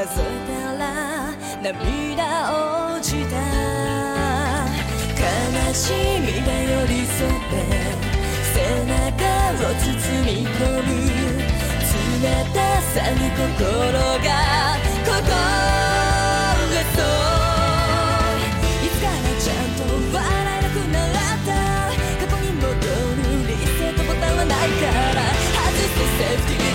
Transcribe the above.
数えたら涙落ちた悲しみが寄り添って背中を包み込む冷たさに心が心えそいつからちゃんと笑えなくなった過去に戻るリセットボタンはないから外してセーフティー